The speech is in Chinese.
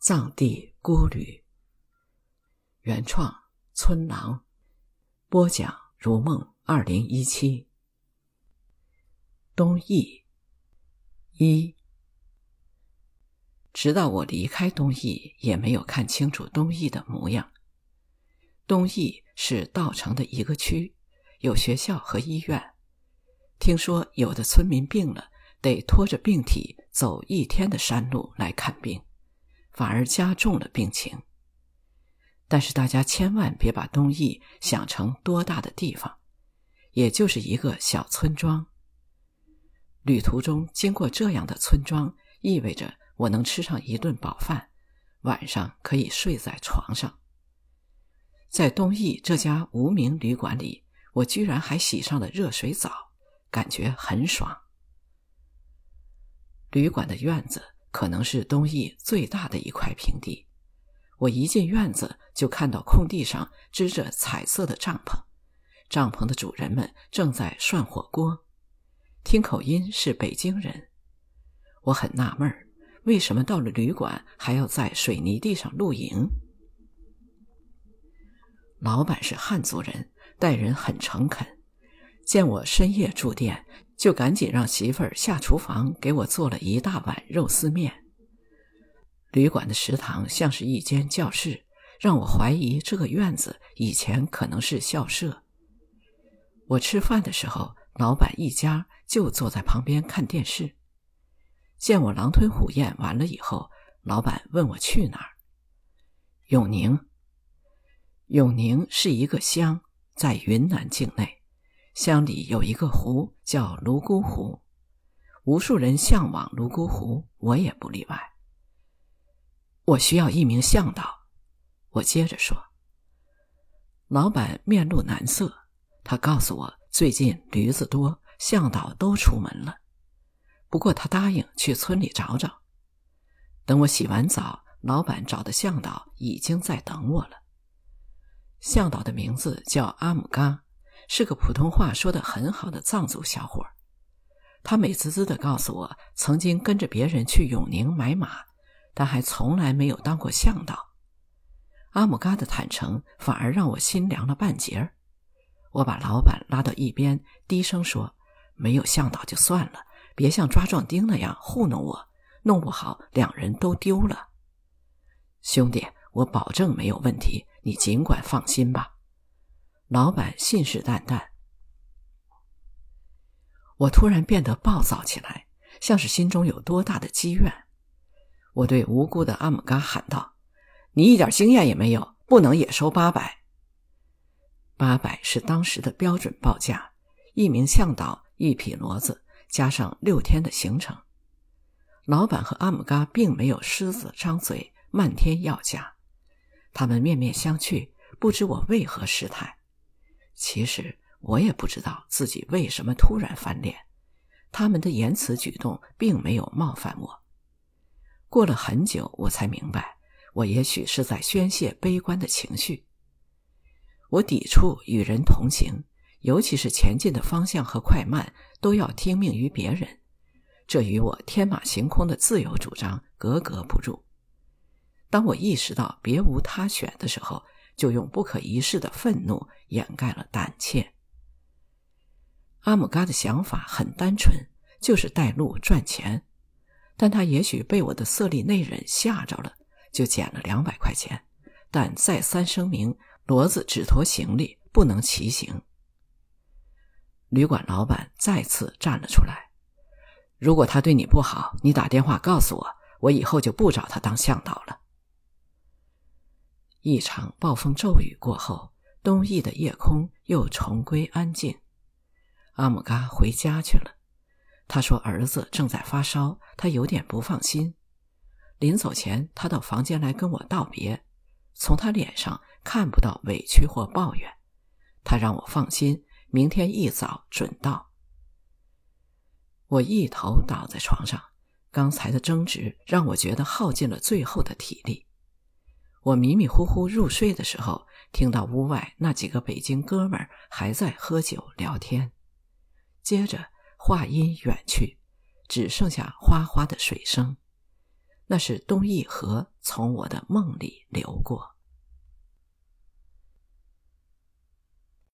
藏地孤旅，原创村郎播讲如梦二零一七东义一，直到我离开东义，也没有看清楚东义的模样。东义是稻城的一个区，有学校和医院。听说有的村民病了，得拖着病体走一天的山路来看病。反而加重了病情。但是大家千万别把东义想成多大的地方，也就是一个小村庄。旅途中经过这样的村庄，意味着我能吃上一顿饱饭，晚上可以睡在床上。在东义这家无名旅馆里，我居然还洗上了热水澡，感觉很爽。旅馆的院子。可能是东义最大的一块平地。我一进院子，就看到空地上支着彩色的帐篷，帐篷的主人们正在涮火锅，听口音是北京人。我很纳闷儿，为什么到了旅馆还要在水泥地上露营？老板是汉族人，待人很诚恳，见我深夜住店。就赶紧让媳妇儿下厨房给我做了一大碗肉丝面。旅馆的食堂像是一间教室，让我怀疑这个院子以前可能是校舍。我吃饭的时候，老板一家就坐在旁边看电视。见我狼吞虎咽完了以后，老板问我去哪儿。永宁。永宁是一个乡，在云南境内。乡里有一个湖叫泸沽湖，无数人向往泸沽湖，我也不例外。我需要一名向导，我接着说。老板面露难色，他告诉我最近驴子多，向导都出门了。不过他答应去村里找找。等我洗完澡，老板找的向导已经在等我了。向导的名字叫阿姆嘎。是个普通话说的很好的藏族小伙他美滋滋的告诉我，曾经跟着别人去永宁买马，但还从来没有当过向导。阿姆嘎的坦诚反而让我心凉了半截儿。我把老板拉到一边，低声说：“没有向导就算了，别像抓壮丁那样糊弄我，弄不好两人都丢了。”兄弟，我保证没有问题，你尽管放心吧。老板信誓旦旦，我突然变得暴躁起来，像是心中有多大的积怨。我对无辜的阿姆嘎喊道：“你一点经验也没有，不能也收八百。八百是当时的标准报价，一名向导，一匹骡子，加上六天的行程。老板和阿姆嘎并没有狮子张嘴，漫天要价，他们面面相觑，不知我为何失态。”其实我也不知道自己为什么突然翻脸，他们的言辞举动并没有冒犯我。过了很久，我才明白，我也许是在宣泄悲观的情绪。我抵触与人同行，尤其是前进的方向和快慢都要听命于别人，这与我天马行空的自由主张格格不入。当我意识到别无他选的时候，就用不可一世的愤怒掩盖了胆怯。阿姆嘎的想法很单纯，就是带路赚钱，但他也许被我的色厉内荏吓着了，就捡了两百块钱，但再三声明骡子只驮行李，不能骑行。旅馆老板再次站了出来：“如果他对你不好，你打电话告诉我，我以后就不找他当向导了。”一场暴风骤雨过后，东翼的夜空又重归安静。阿姆嘎回家去了。他说儿子正在发烧，他有点不放心。临走前，他到房间来跟我道别，从他脸上看不到委屈或抱怨。他让我放心，明天一早准到。我一头倒在床上，刚才的争执让我觉得耗尽了最后的体力。我迷迷糊糊入睡的时候，听到屋外那几个北京哥们儿还在喝酒聊天。接着话音远去，只剩下哗哗的水声。那是东义河从我的梦里流过。